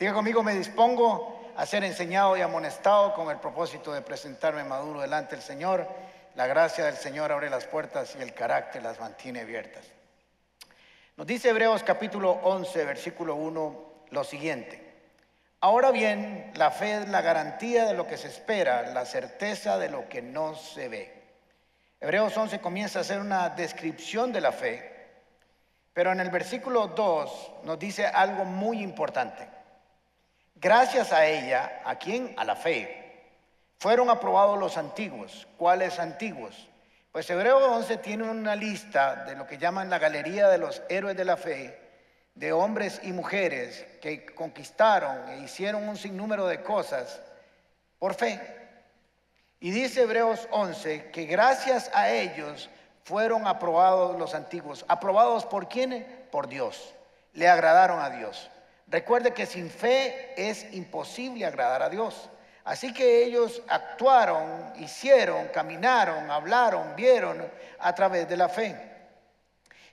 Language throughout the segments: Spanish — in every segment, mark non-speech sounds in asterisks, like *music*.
Diga conmigo, me dispongo a ser enseñado y amonestado con el propósito de presentarme maduro delante del Señor. La gracia del Señor abre las puertas y el carácter las mantiene abiertas. Nos dice Hebreos capítulo 11, versículo 1, lo siguiente. Ahora bien, la fe es la garantía de lo que se espera, la certeza de lo que no se ve. Hebreos 11 comienza a hacer una descripción de la fe, pero en el versículo 2 nos dice algo muy importante. Gracias a ella, ¿a quién? A la fe. Fueron aprobados los antiguos. ¿Cuáles antiguos? Pues Hebreos 11 tiene una lista de lo que llaman la galería de los héroes de la fe, de hombres y mujeres que conquistaron e hicieron un sinnúmero de cosas por fe. Y dice Hebreos 11 que gracias a ellos fueron aprobados los antiguos. ¿Aprobados por quién? Por Dios. Le agradaron a Dios. Recuerde que sin fe es imposible agradar a Dios. Así que ellos actuaron, hicieron, caminaron, hablaron, vieron a través de la fe.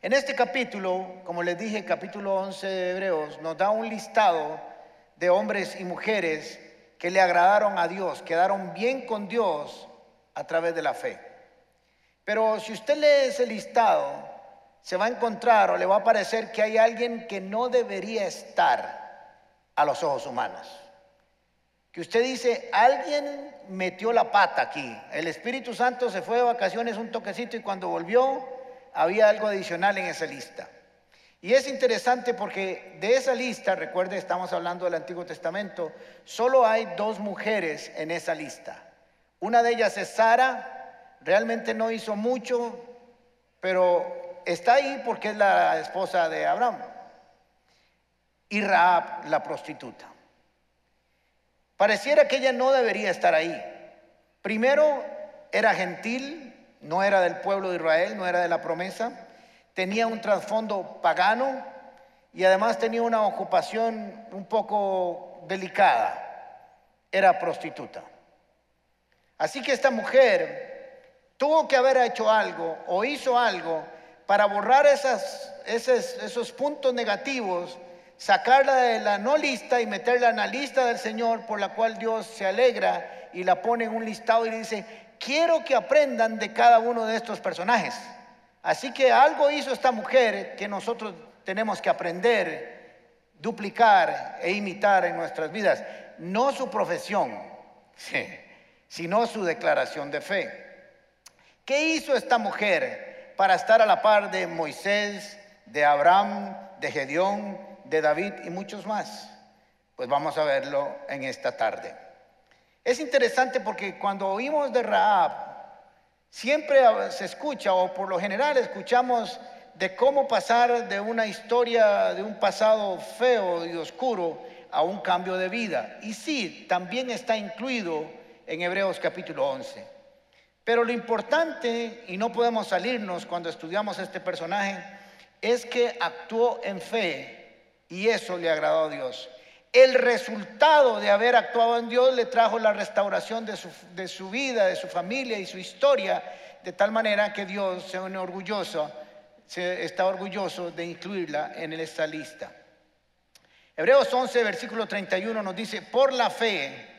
En este capítulo, como les dije, capítulo 11 de Hebreos, nos da un listado de hombres y mujeres que le agradaron a Dios, quedaron bien con Dios a través de la fe. Pero si usted lee ese listado, se va a encontrar o le va a parecer que hay alguien que no debería estar a los ojos humanos. Que usted dice, alguien metió la pata aquí. El Espíritu Santo se fue de vacaciones un toquecito y cuando volvió había algo adicional en esa lista. Y es interesante porque de esa lista, recuerde, estamos hablando del Antiguo Testamento, solo hay dos mujeres en esa lista. Una de ellas es Sara, realmente no hizo mucho, pero está ahí porque es la esposa de Abraham. Y Raab, la prostituta. Pareciera que ella no debería estar ahí. Primero, era gentil, no era del pueblo de Israel, no era de la promesa, tenía un trasfondo pagano y además tenía una ocupación un poco delicada, era prostituta. Así que esta mujer tuvo que haber hecho algo o hizo algo para borrar esos, esos puntos negativos, sacarla de la no lista y meterla en la lista del Señor por la cual Dios se alegra y la pone en un listado y dice, quiero que aprendan de cada uno de estos personajes. Así que algo hizo esta mujer que nosotros tenemos que aprender, duplicar e imitar en nuestras vidas. No su profesión, *laughs* sino su declaración de fe. ¿Qué hizo esta mujer para estar a la par de Moisés, de Abraham, de Gedeón, de David y muchos más? Pues vamos a verlo en esta tarde. Es interesante porque cuando oímos de Raab, siempre se escucha, o por lo general escuchamos de cómo pasar de una historia, de un pasado feo y oscuro, a un cambio de vida. Y sí, también está incluido en Hebreos capítulo 11. Pero lo importante, y no podemos salirnos cuando estudiamos este personaje, es que actuó en fe y eso le agradó a Dios el resultado de haber actuado en Dios le trajo la restauración de su, vida, de su familia y su historia, de tal manera que Dios se orgulloso, se está orgulloso de incluirla en esta lista. Hebreos 11, versículo 31 nos dice, por la fe,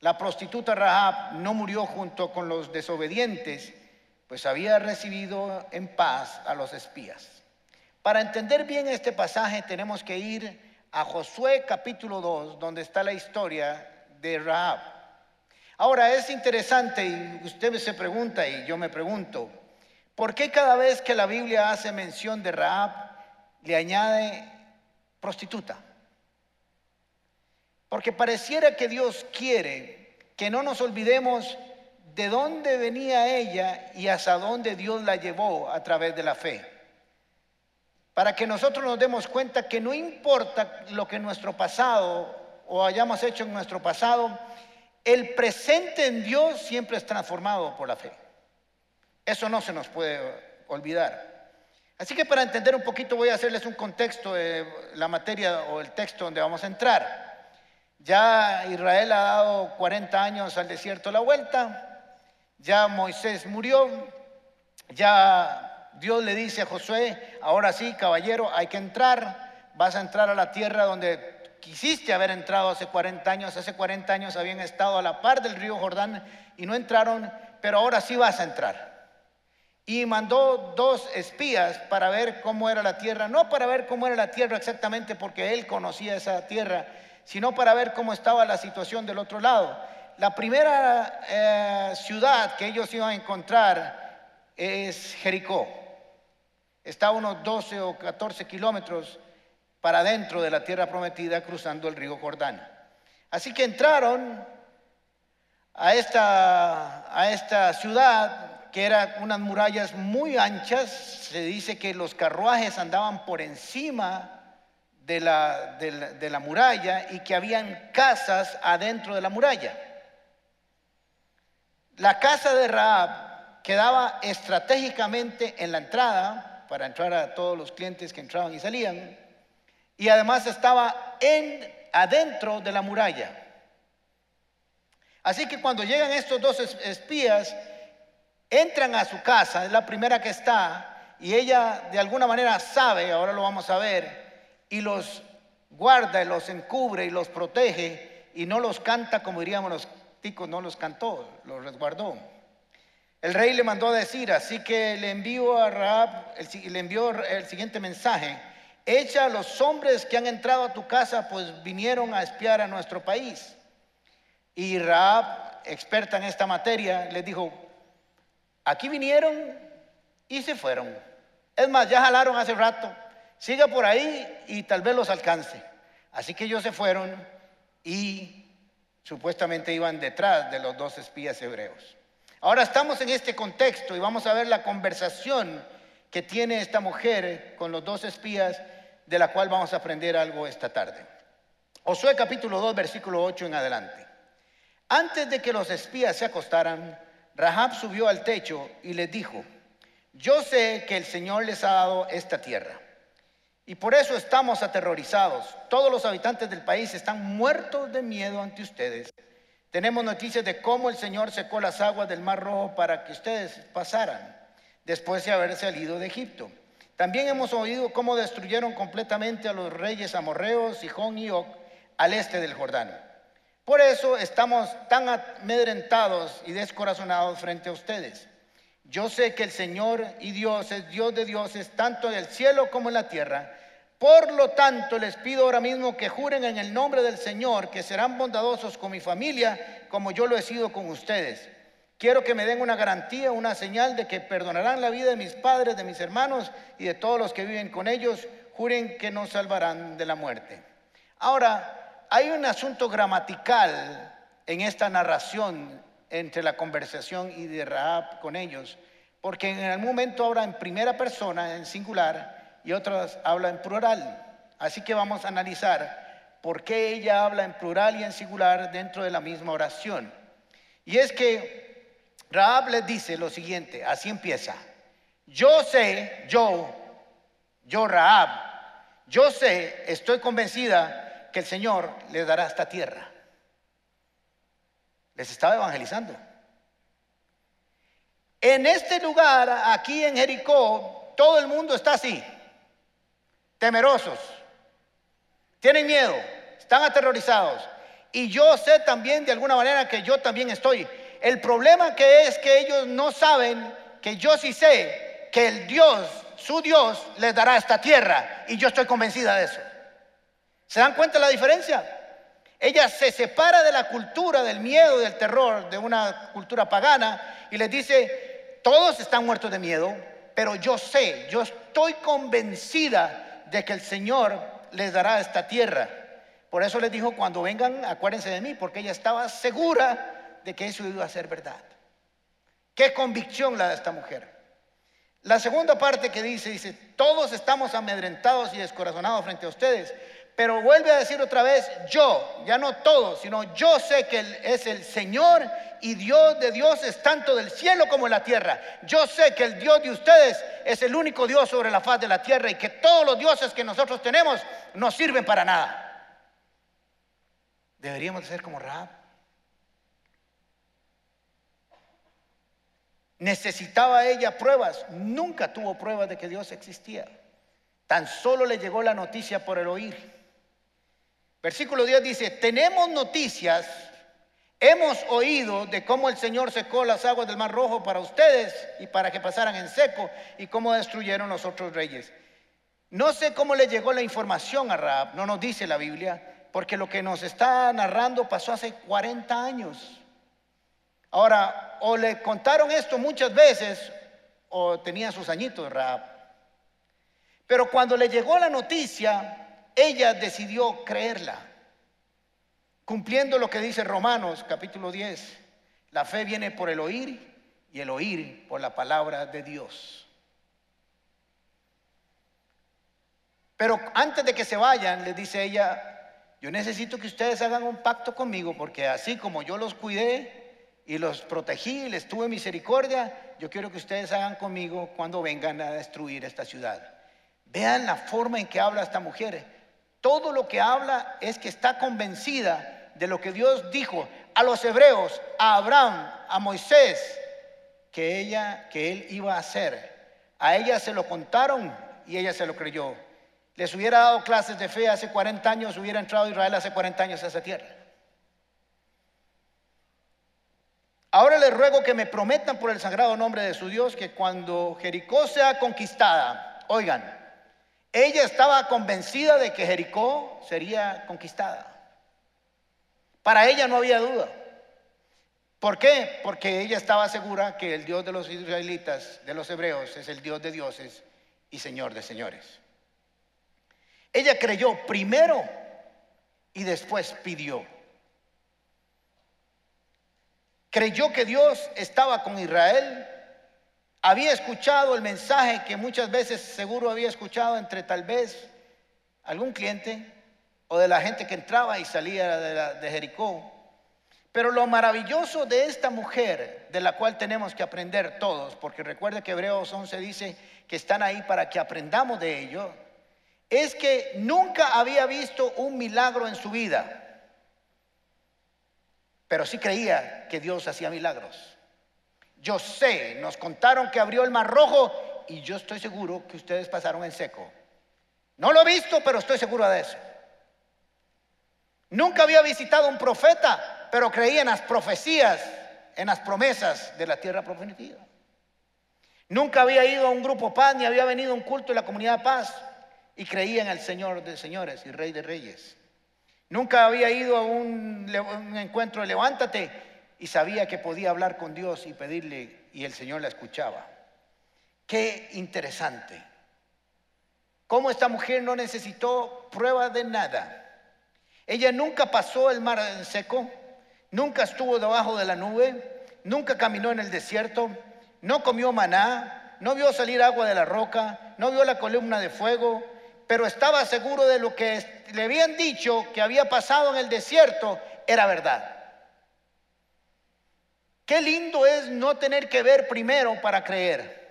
la prostituta Rahab no murió junto con los desobedientes, pues había recibido en paz a los espías. Para entender bien este pasaje tenemos que ir a Josué capítulo 2, donde está la historia de Rahab. Ahora es interesante y usted se pregunta y yo me pregunto, ¿por qué cada vez que la Biblia hace mención de Rahab le añade prostituta? Porque pareciera que Dios quiere que no nos olvidemos de dónde venía ella y hasta dónde Dios la llevó a través de la fe para que nosotros nos demos cuenta que no importa lo que nuestro pasado o hayamos hecho en nuestro pasado, el presente en Dios siempre es transformado por la fe. Eso no se nos puede olvidar. Así que para entender un poquito voy a hacerles un contexto de la materia o el texto donde vamos a entrar. Ya Israel ha dado 40 años al desierto la vuelta, ya Moisés murió, ya Dios le dice a Josué, ahora sí, caballero, hay que entrar, vas a entrar a la tierra donde quisiste haber entrado hace 40 años, hace 40 años habían estado a la par del río Jordán y no entraron, pero ahora sí vas a entrar. Y mandó dos espías para ver cómo era la tierra, no para ver cómo era la tierra exactamente porque él conocía esa tierra, sino para ver cómo estaba la situación del otro lado. La primera eh, ciudad que ellos iban a encontrar es Jericó. Está a unos 12 o 14 kilómetros para dentro de la tierra prometida cruzando el río Jordán. Así que entraron a esta, a esta ciudad que era unas murallas muy anchas. Se dice que los carruajes andaban por encima de la, de la muralla y que habían casas adentro de la muralla. La casa de Raab quedaba estratégicamente en la entrada para entrar a todos los clientes que entraban y salían y además estaba en, adentro de la muralla. Así que cuando llegan estos dos espías, entran a su casa, es la primera que está, y ella de alguna manera sabe, ahora lo vamos a ver, y los guarda, y los encubre y los protege, y no los canta como diríamos los ticos, no los cantó, los resguardó. El rey le mandó a decir, así que le envió a Raab, le envió el siguiente mensaje, Echa a los hombres que han entrado a tu casa, pues vinieron a espiar a nuestro país. Y Raab, experta en esta materia, les dijo, aquí vinieron y se fueron. Es más, ya jalaron hace rato, siga por ahí y tal vez los alcance. Así que ellos se fueron y supuestamente iban detrás de los dos espías hebreos. Ahora estamos en este contexto y vamos a ver la conversación que tiene esta mujer con los dos espías, de la cual vamos a aprender algo esta tarde. Josué capítulo 2, versículo 8 en adelante. Antes de que los espías se acostaran, Rahab subió al techo y les dijo, yo sé que el Señor les ha dado esta tierra. Y por eso estamos aterrorizados. Todos los habitantes del país están muertos de miedo ante ustedes. Tenemos noticias de cómo el Señor secó las aguas del Mar Rojo para que ustedes pasaran después de haber salido de Egipto. También hemos oído cómo destruyeron completamente a los reyes amorreos, Sijón y Og, al este del Jordán. Por eso estamos tan amedrentados y descorazonados frente a ustedes. Yo sé que el Señor y Dios es Dios de dioses, tanto en el cielo como en la tierra. Por lo tanto, les pido ahora mismo que juren en el nombre del Señor que serán bondadosos con mi familia, como yo lo he sido con ustedes. Quiero que me den una garantía, una señal de que perdonarán la vida de mis padres, de mis hermanos y de todos los que viven con ellos. Juren que nos salvarán de la muerte. Ahora, hay un asunto gramatical en esta narración entre la conversación y de Rahab con ellos, porque en el momento habla en primera persona, en singular, y otras habla en plural. Así que vamos a analizar por qué ella habla en plural y en singular dentro de la misma oración. Y es que Raab les dice lo siguiente, así empieza. Yo sé, yo, yo Raab, yo sé, estoy convencida que el Señor les dará esta tierra. Les estaba evangelizando. En este lugar, aquí en Jericó, todo el mundo está así, temerosos, tienen miedo, están aterrorizados. Y yo sé también de alguna manera que yo también estoy el problema que es que ellos no saben que yo sí sé que el Dios, su Dios, les dará esta tierra. Y yo estoy convencida de eso. ¿Se dan cuenta de la diferencia? Ella se separa de la cultura del miedo, del terror, de una cultura pagana, y les dice, todos están muertos de miedo, pero yo sé, yo estoy convencida de que el Señor les dará esta tierra. Por eso les dijo, cuando vengan, acuérdense de mí, porque ella estaba segura de que eso iba a ser verdad. Qué convicción la de esta mujer. La segunda parte que dice, dice, todos estamos amedrentados y descorazonados frente a ustedes, pero vuelve a decir otra vez, yo, ya no todos, sino yo sé que Él es el Señor y Dios de dioses, tanto del cielo como de la tierra. Yo sé que el Dios de ustedes es el único Dios sobre la faz de la tierra y que todos los dioses que nosotros tenemos no sirven para nada. Deberíamos ser como Rahab. ¿Necesitaba ella pruebas? Nunca tuvo pruebas de que Dios existía. Tan solo le llegó la noticia por el oír. Versículo 10 dice, tenemos noticias, hemos oído de cómo el Señor secó las aguas del Mar Rojo para ustedes y para que pasaran en seco y cómo destruyeron los otros reyes. No sé cómo le llegó la información a Raab, no nos dice la Biblia, porque lo que nos está narrando pasó hace 40 años. Ahora, o le contaron esto muchas veces o tenía sus añitos Raab. Pero cuando le llegó la noticia, ella decidió creerla, cumpliendo lo que dice Romanos capítulo 10. La fe viene por el oír y el oír por la palabra de Dios. Pero antes de que se vayan, les dice ella, yo necesito que ustedes hagan un pacto conmigo, porque así como yo los cuidé y los protegí y les tuve misericordia, yo quiero que ustedes hagan conmigo cuando vengan a destruir esta ciudad. Vean la forma en que habla esta mujer. Todo lo que habla es que está convencida de lo que Dios dijo a los hebreos, a Abraham, a Moisés, que ella, que él iba a hacer. A ella se lo contaron y ella se lo creyó. Les hubiera dado clases de fe hace 40 años, hubiera entrado Israel hace 40 años a esa tierra. Ahora les ruego que me prometan por el sagrado nombre de su Dios que cuando Jericó sea conquistada, oigan, ella estaba convencida de que Jericó sería conquistada. Para ella no había duda. ¿Por qué? Porque ella estaba segura que el Dios de los israelitas, de los hebreos, es el Dios de dioses y Señor de señores. Ella creyó primero y después pidió. Creyó que Dios estaba con Israel había escuchado el mensaje que muchas veces seguro había escuchado entre tal vez algún cliente o de la gente que entraba y salía de, Jericó. Pero lo maravilloso de esta mujer, de la cual tenemos que aprender todos, porque recuerde que Hebreos 11 dice que están ahí para que aprendamos de ello, es que nunca había visto un milagro en su vida, pero sí creía que Dios hacía milagros. Yo sé, nos contaron que abrió el mar rojo y yo estoy seguro que ustedes pasaron en seco. No lo he visto, pero estoy seguro de eso. Nunca había visitado un profeta, pero creía en las profecías, en las promesas de la tierra prometida. Nunca había ido a un grupo paz ni había venido a un culto de la comunidad paz y creía en el Señor de señores y Rey de reyes. Nunca había ido a un, un encuentro de levántate y sabía que podía hablar con Dios y pedirle y el Señor la escuchaba. Qué interesante. Cómo esta mujer no necesitó prueba de nada. Ella nunca pasó el mar en seco, nunca estuvo debajo de la nube, nunca caminó en el desierto, no comió maná, no vio salir agua de la roca, no vio la columna de fuego, pero estaba seguro de lo que le habían dicho que había pasado en el desierto era verdad. Qué lindo es no tener que ver primero para creer.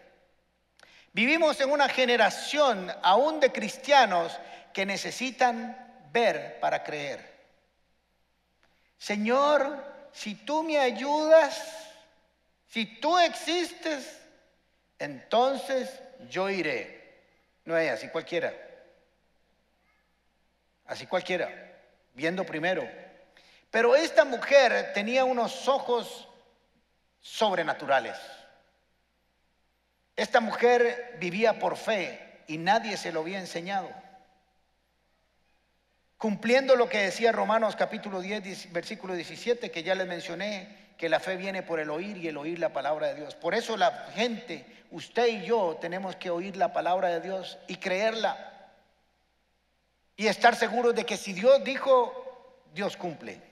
Vivimos en una generación aún de cristianos que necesitan ver para creer. Señor, si tú me ayudas, si tú existes, entonces yo iré. No es así cualquiera. Así cualquiera, viendo primero. Pero esta mujer tenía unos ojos sobrenaturales. Esta mujer vivía por fe y nadie se lo había enseñado. Cumpliendo lo que decía Romanos capítulo 10, versículo 17, que ya les mencioné, que la fe viene por el oír y el oír la palabra de Dios. Por eso la gente, usted y yo, tenemos que oír la palabra de Dios y creerla. Y estar seguros de que si Dios dijo, Dios cumple.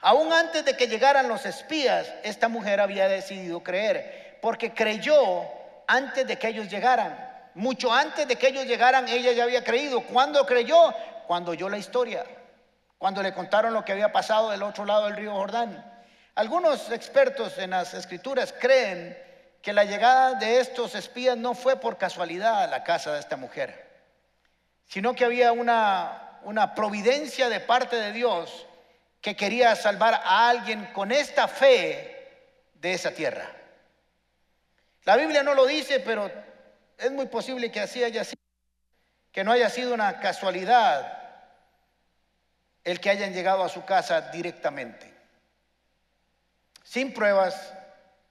Aún antes de que llegaran los espías, esta mujer había decidido creer, porque creyó antes de que ellos llegaran. Mucho antes de que ellos llegaran, ella ya había creído. ¿Cuándo creyó? Cuando oyó la historia, cuando le contaron lo que había pasado del otro lado del río Jordán. Algunos expertos en las escrituras creen que la llegada de estos espías no fue por casualidad a la casa de esta mujer, sino que había una, una providencia de parte de Dios que quería salvar a alguien con esta fe de esa tierra. La Biblia no lo dice, pero es muy posible que así haya sido, que no haya sido una casualidad el que hayan llegado a su casa directamente. Sin pruebas,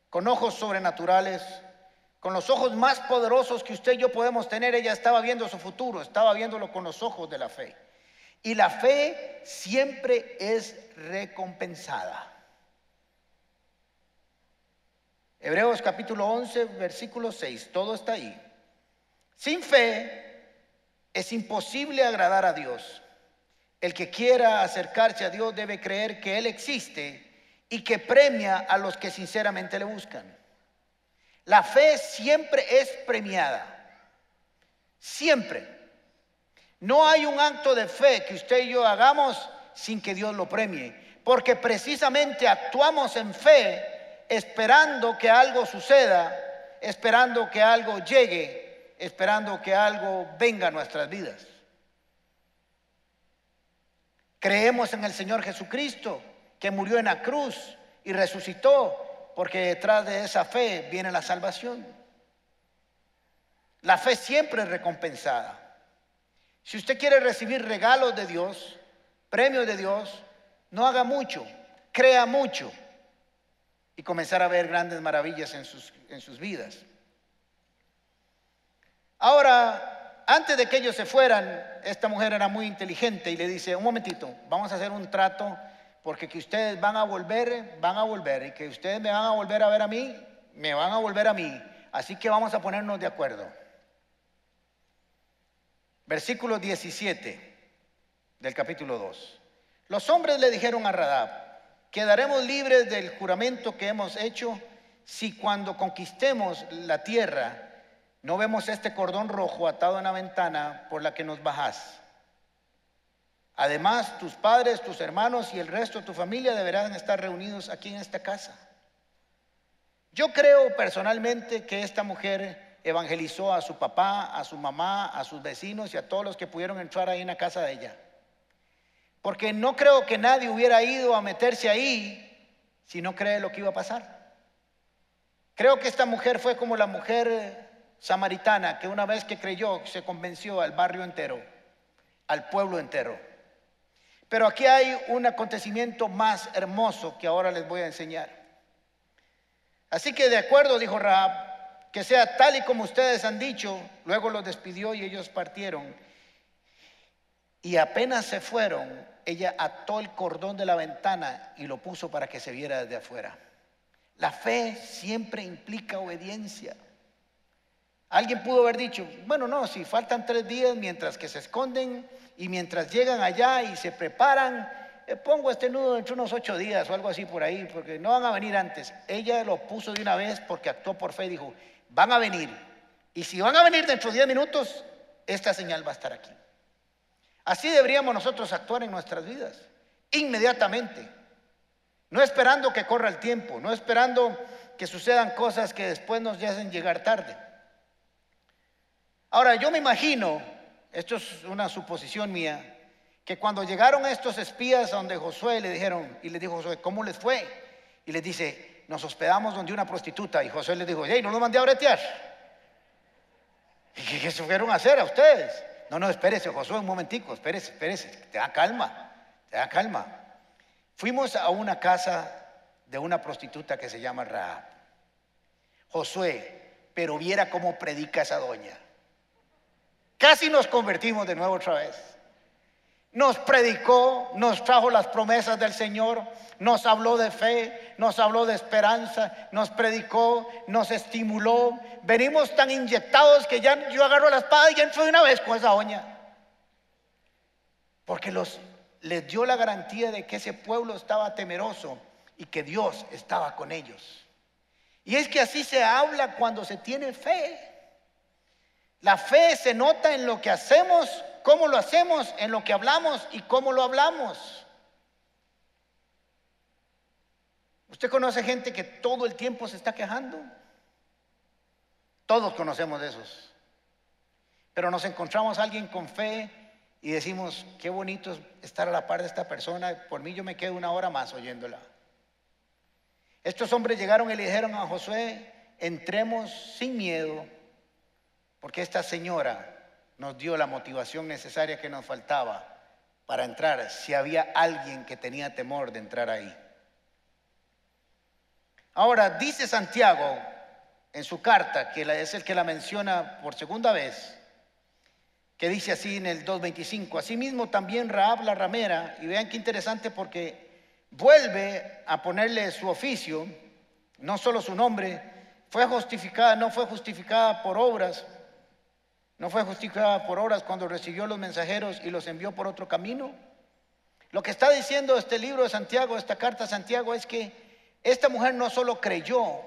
con ojos sobrenaturales, con los ojos más poderosos que usted y yo podemos tener, ella estaba viendo su futuro, estaba viéndolo con los ojos de la fe. Y la fe siempre es recompensada. Hebreos capítulo 11, versículo 6, todo está ahí. Sin fe es imposible agradar a Dios. El que quiera acercarse a Dios debe creer que Él existe y que premia a los que sinceramente le buscan. La fe siempre es premiada. Siempre. No hay un acto de fe que usted y yo hagamos sin que Dios lo premie. Porque precisamente actuamos en fe esperando que algo suceda, esperando que algo llegue, esperando que algo venga a nuestras vidas. Creemos en el Señor Jesucristo, que murió en la cruz y resucitó porque detrás de esa fe viene la salvación. La fe siempre es recompensada. Si usted quiere recibir regalos de Dios, premios de Dios, no haga mucho, crea mucho y comenzar a ver grandes maravillas en sus, en sus vidas. Ahora, antes de que ellos se fueran, esta mujer era muy inteligente y le dice, un momentito, vamos a hacer un trato porque que ustedes van a volver, van a volver, y que ustedes me van a volver a ver a mí, me van a volver a mí. Así que vamos a ponernos de acuerdo. Versículo 17 del capítulo 2. Los hombres le dijeron a Radab, quedaremos libres del juramento que hemos hecho si cuando conquistemos la tierra no vemos este cordón rojo atado en la ventana por la que nos bajás. Además, tus padres, tus hermanos y el resto de tu familia deberán estar reunidos aquí en esta casa. Yo creo personalmente que esta mujer evangelizó a su papá, a su mamá, a sus vecinos y a todos los que pudieron entrar ahí en la casa de ella. Porque no creo que nadie hubiera ido a meterse ahí si no cree lo que iba a pasar. Creo que esta mujer fue como la mujer samaritana que una vez que creyó se convenció al barrio entero, al pueblo entero. Pero aquí hay un acontecimiento más hermoso que ahora les voy a enseñar. Así que de acuerdo, dijo Raab, que sea tal y como ustedes han dicho. Luego los despidió y ellos partieron. Y apenas se fueron, ella ató el cordón de la ventana y lo puso para que se viera desde afuera. La fe siempre implica obediencia. Alguien pudo haber dicho, bueno, no, si faltan tres días mientras que se esconden y mientras llegan allá y se preparan, eh, pongo este nudo entre unos ocho días o algo así por ahí, porque no van a venir antes. Ella lo puso de una vez porque actuó por fe y dijo, van a venir. Y si van a venir dentro de diez minutos, esta señal va a estar aquí. Así deberíamos nosotros actuar en nuestras vidas, inmediatamente. No esperando que corra el tiempo, no esperando que sucedan cosas que después nos hacen llegar tarde. Ahora, yo me imagino, esto es una suposición mía, que cuando llegaron estos espías a donde Josué le dijeron, y le dijo Josué, ¿cómo les fue? Y les dice, nos hospedamos donde una prostituta. Y Josué les dijo, hey, no lo mandé a bretear. ¿Y qué, fueron a hacer a ustedes? No, no, espérese, Josué, un momentico, espérese, espérese, te da calma, te da calma. Fuimos a una casa de una prostituta que se llama Raab. Josué, pero viera cómo predica esa doña. Casi nos convertimos de nuevo otra vez. Nos predicó, nos trajo las promesas del Señor, nos habló de fe, nos habló de esperanza, nos predicó, nos estimuló. Venimos tan inyectados que ya yo agarro la espada y entro de una vez con esa oña. Porque los, les dio la garantía de que ese pueblo estaba temeroso y que Dios estaba con ellos. Y es que así se habla cuando se tiene fe. La fe se nota en lo que hacemos, cómo lo hacemos, en lo que hablamos y cómo lo hablamos. ¿Usted conoce gente que todo el tiempo se está quejando? Todos conocemos de esos. Pero nos encontramos a alguien con fe y decimos, qué bonito es estar a la par de esta persona, por mí yo me quedo una hora más oyéndola. Estos hombres llegaron y le dijeron a Josué, entremos sin miedo porque esta señora nos dio la motivación necesaria que nos faltaba para entrar si había alguien que tenía temor de entrar ahí. Ahora, dice Santiago en su carta, que es el que la menciona por segunda vez, que dice así en el 2.25, asimismo también Raab la ramera, y vean qué interesante porque vuelve a ponerle su oficio, no solo su nombre, fue justificada, no fue justificada por obras, no fue justificada por obras cuando recibió los mensajeros y los envió por otro camino. Lo que está diciendo este libro de Santiago, esta carta de Santiago, es que esta mujer no solo creyó,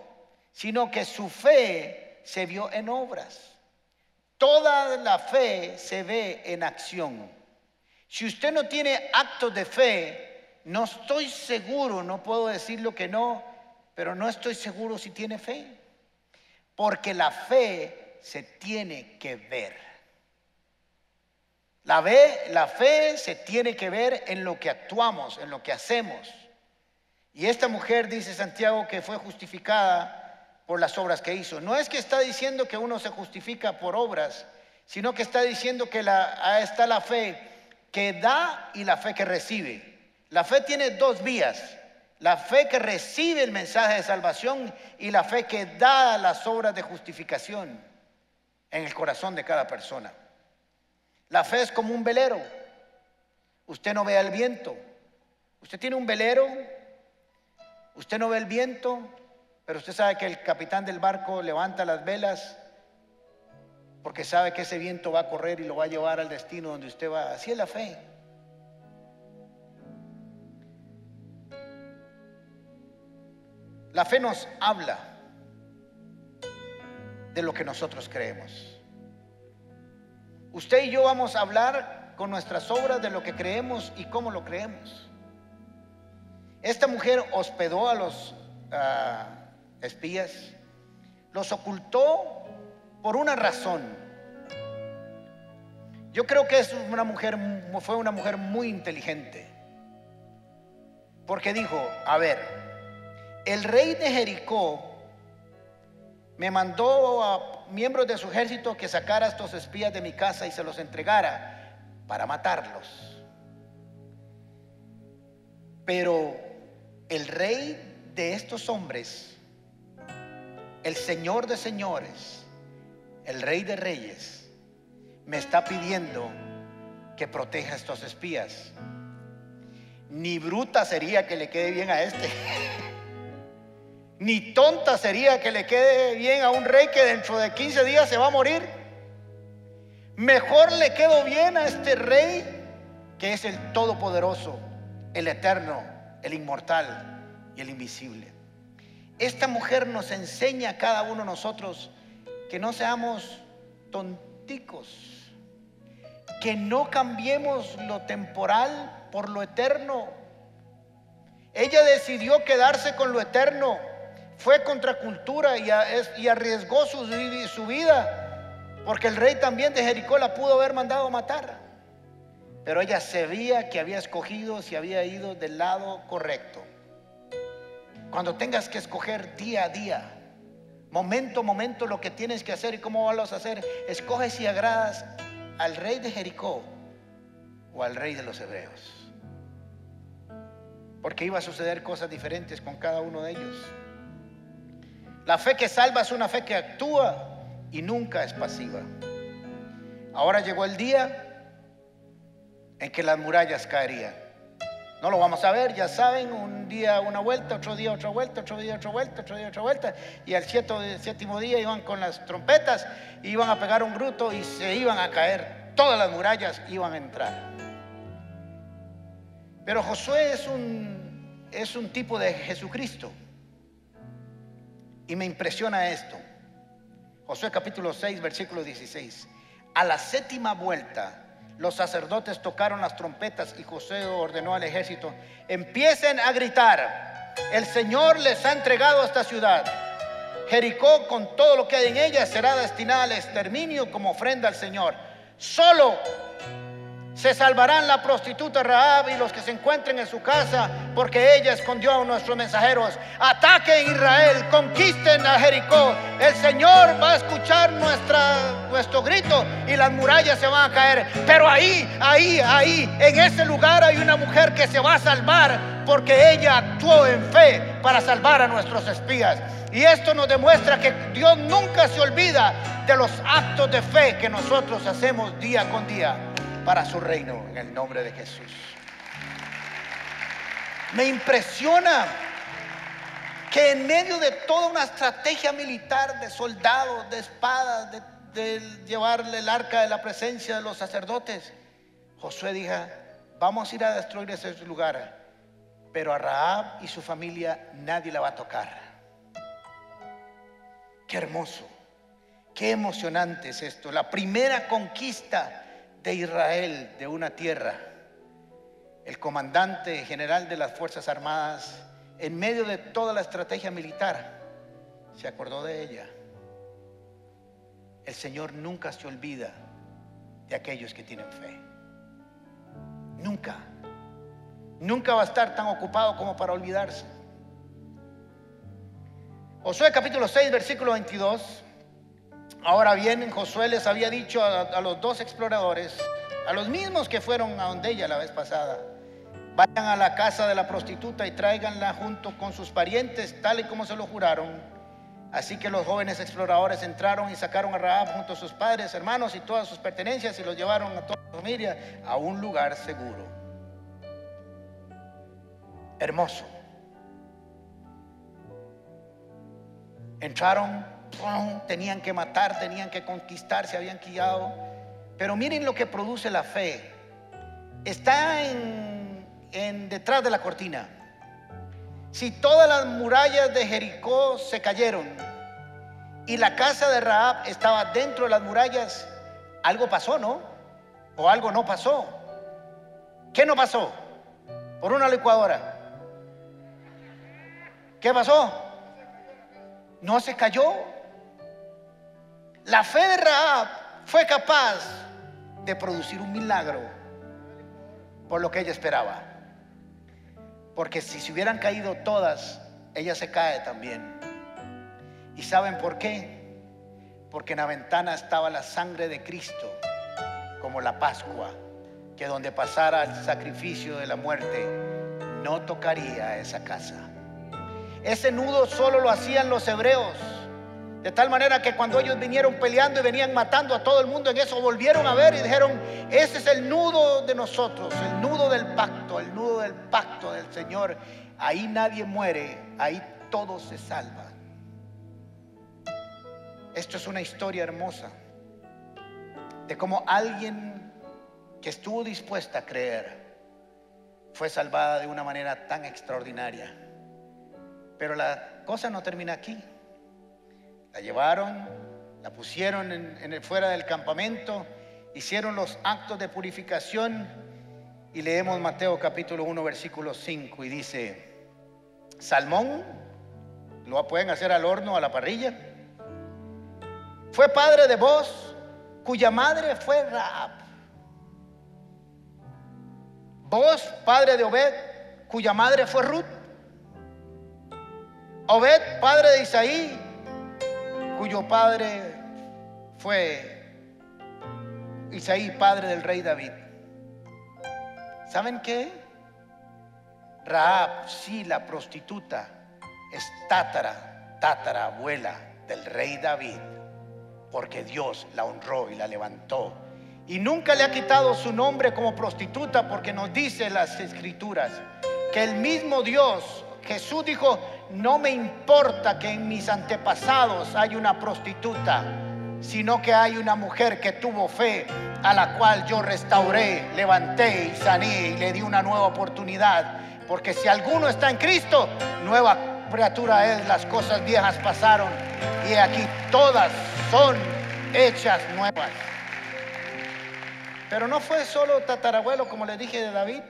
sino que su fe se vio en obras. Toda la fe se ve en acción. Si usted no tiene actos de fe, no estoy seguro, no puedo decir lo que no, pero no estoy seguro si tiene fe. Porque la fe se tiene que ver. La, la fe se tiene que ver en lo que actuamos, en lo que hacemos. Y esta mujer, dice Santiago, que fue justificada por las obras que hizo. No es que está diciendo que uno se justifica por obras, sino que está diciendo que está la fe que da y la fe que recibe. La fe tiene dos vías. La fe que recibe el mensaje de salvación y la fe que da las obras de justificación en el corazón de cada persona. La fe es como un velero. Usted no ve el viento. Usted tiene un velero. Usted no ve el viento. Pero usted sabe que el capitán del barco levanta las velas porque sabe que ese viento va a correr y lo va a llevar al destino donde usted va. Así es la fe. La fe nos habla de lo que nosotros creemos. Usted y yo vamos a hablar con nuestras obras de lo que creemos y cómo lo creemos. Esta mujer hospedó a los ah, espías, los ocultó por una razón. Yo creo que es una mujer, fue una mujer muy inteligente. Porque dijo, a ver, el rey de Jericó me mandó a miembros de su ejército que sacara a estos espías de mi casa y se los entregara para matarlos. Pero el rey de estos hombres el Señor de señores, el Rey de reyes, me está pidiendo que proteja a estos espías. Ni bruta sería que le quede bien a este. *laughs* Ni tonta sería que le quede bien a un rey que dentro de 15 días se va a morir. Mejor le quedo bien a este rey que es el todopoderoso, el eterno, el inmortal y el invisible. Esta mujer nos enseña a cada uno de nosotros que no seamos tonticos, que no cambiemos lo temporal por lo eterno. Ella decidió quedarse con lo eterno, fue contra cultura y arriesgó su, su vida, porque el rey también de Jericó la pudo haber mandado matar. Pero ella sabía que había escogido, si había ido del lado correcto. Cuando tengas que escoger día a día, momento a momento lo que tienes que hacer y cómo vas a hacer, escoge si agradas al rey de Jericó o al rey de los hebreos. Porque iba a suceder cosas diferentes con cada uno de ellos. La fe que salva es una fe que actúa y nunca es pasiva. Ahora llegó el día en que las murallas caerían. No lo vamos a ver, ya saben, un día una vuelta, otro día otra vuelta, otro día otra vuelta, otro día otra vuelta. Y al séptimo día iban con las trompetas, iban a pegar un bruto y se iban a caer. Todas las murallas iban a entrar. Pero Josué es un, es un tipo de Jesucristo. Y me impresiona esto. Josué capítulo 6, versículo 16. A la séptima vuelta los sacerdotes tocaron las trompetas y José ordenó al ejército, empiecen a gritar, el Señor les ha entregado esta ciudad. Jericó con todo lo que hay en ella será destinada al exterminio como ofrenda al Señor. Solo Se salvarán la prostituta Raab y los que se encuentren en su casa, porque ella escondió a nuestros mensajeros. Ataquen Israel, conquisten a Jericó. El Señor va a escuchar nuestro grito y las murallas se van a caer. Pero ahí, ahí, ahí, en ese lugar hay una mujer que se va a salvar porque ella actuó en fe para salvar a nuestros espías. Y esto nos demuestra que Dios nunca se olvida de los actos de fe que nosotros hacemos día con día para su reino en el nombre de Jesús. Me impresiona que en medio de toda una estrategia militar de soldados, de espadas, de, llevarle el arca de la presencia de los sacerdotes, Josué dijo, vamos a ir a destruir ese lugar, pero a Raab y su familia nadie la va a tocar. Qué hermoso, qué emocionante es esto, la primera conquista de Israel, de una tierra, el comandante general de las Fuerzas Armadas, en medio de toda la estrategia militar, se acordó de ella. El Señor nunca se olvida de aquellos que tienen fe. Nunca. Nunca va a estar tan ocupado como para olvidarse. Josué capítulo 6, versículo 22. Ahora bien, Josué les había dicho a, los dos exploradores, a los mismos que fueron a donde ella la vez pasada, vayan a la casa de la prostituta y tráiganla junto con sus parientes, tal y como se lo juraron. Así que los jóvenes exploradores entraron y sacaron a Rahab junto a sus padres, hermanos y todas sus pertenencias y los llevaron a toda su familia a un lugar seguro. Hermoso. Entraron tenían que matar, tenían que conquistar, se habían quillado. Pero miren lo que produce la fe. Está en, detrás de la cortina. Si todas las murallas de Jericó se cayeron y la casa de Raab estaba dentro de las murallas, algo pasó, ¿no? O algo no pasó. ¿Qué no pasó? Por una licuadora. ¿Qué pasó? No se cayó. La fe de Raab fue capaz de producir un milagro por lo que ella esperaba. Porque si se hubieran caído todas, ella se cae también. ¿Y saben por qué? Porque en la ventana estaba la sangre de Cristo, como la Pascua, que donde pasara el sacrificio de la muerte, no tocaría esa casa. Ese nudo solo lo hacían los hebreos de tal manera que cuando ellos vinieron peleando y venían matando a todo el mundo en eso, volvieron a ver y dijeron, ese es el nudo de nosotros, el nudo del pacto, el nudo del pacto del Señor. Ahí nadie muere, ahí todo se salva. Esto es una historia hermosa de cómo alguien que estuvo dispuesta a creer fue salvada de una manera tan extraordinaria. Pero la cosa no termina aquí. La llevaron, la pusieron en, el, fuera del campamento, hicieron los actos de purificación y leemos Mateo capítulo 1 versículo 5 y dice, Salmón, lo pueden hacer al horno, a la parrilla, fue padre de vos, cuya madre fue Raab. Vos, padre de Obed, cuya madre fue Ruth. Obed, padre de Isaí, cuyo padre fue Isaí, padre del rey David. ¿Saben qué? Raab, sí, la prostituta, es tátara, tátara abuela del rey David, porque Dios la honró y la levantó. Y nunca le ha quitado su nombre como prostituta, porque nos dice las escrituras que el mismo Dios Jesús dijo, no me importa que en mis antepasados haya una prostituta, sino que hay una mujer que tuvo fe, a la cual yo restauré, levanté y sané y le di una nueva oportunidad. Porque si alguno está en Cristo, nueva criatura es, las cosas viejas pasaron y aquí todas son hechas nuevas. Pero no fue solo tatarabuelo, como le dije de David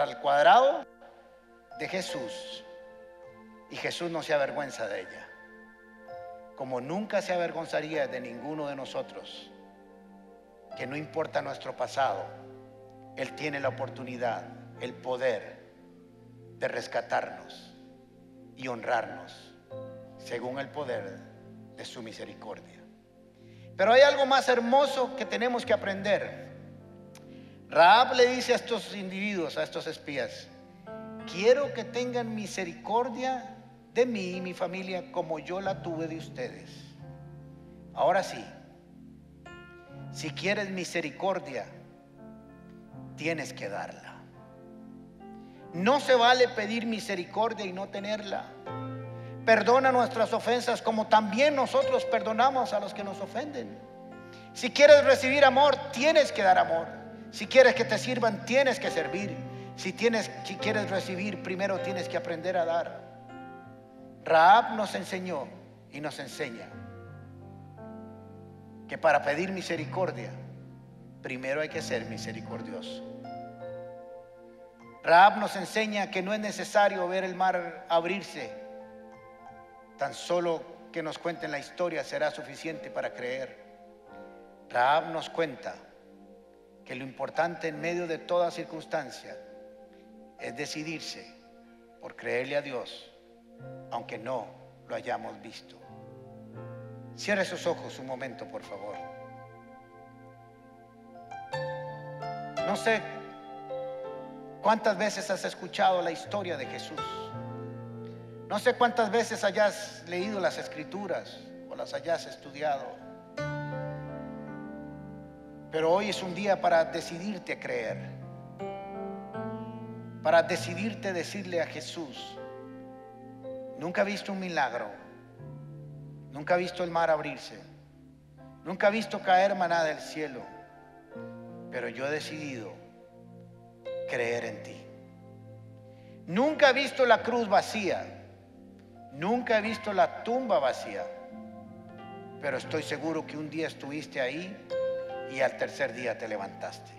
al cuadrado de Jesús. Y Jesús no se avergüenza de ella. Como nunca se avergonzaría de ninguno de nosotros que no importa nuestro pasado, Él tiene la oportunidad, el poder de rescatarnos y honrarnos según el poder de su misericordia. Pero hay algo más hermoso que tenemos que aprender. Raab le dice a estos individuos, a estos espías, quiero que tengan misericordia de mí y mi familia como yo la tuve de ustedes. Ahora sí, si quieres misericordia, tienes que darla. No se vale pedir misericordia y no tenerla. Perdona nuestras ofensas como también nosotros perdonamos a los que nos ofenden. Si quieres recibir amor, tienes que dar amor. Si quieres que te sirvan, tienes que servir. Si, tienes, si quieres recibir, primero tienes que aprender a dar. Raab nos enseñó y nos enseña que para pedir misericordia, primero hay que ser misericordioso. Raab nos enseña que no es necesario ver el mar abrirse Tan solo que nos cuenten la historia será suficiente para creer. Raab nos cuenta que lo importante en medio de toda circunstancia es decidirse por creerle a Dios, aunque no lo hayamos visto. Cierre sus ojos un momento, por favor. No sé cuántas veces has escuchado la historia de Jesús. No sé cuántas veces hayas leído las escrituras o las hayas estudiado, pero hoy es un día para decidirte a creer, para decidirte a decirle a Jesús, nunca he visto un milagro, nunca he visto el mar abrirse, nunca he visto caer maná del cielo, pero yo he decidido creer en ti. Nunca he visto la cruz vacía Nunca he visto la tumba vacía, pero estoy seguro que un día estuviste ahí y al tercer día te levantaste.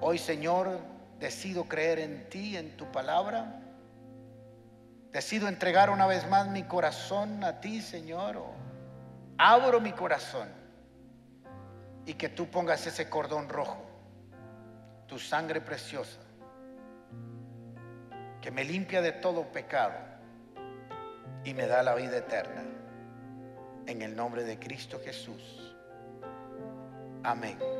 Hoy, Señor, decido creer en ti, en tu palabra. Decido entregar una vez más mi corazón a ti, Señor. Abro mi corazón y que tú pongas ese cordón rojo, tu sangre preciosa, que me limpia de todo pecado y me da la vida eterna. En el nombre de Cristo Jesús. Amém.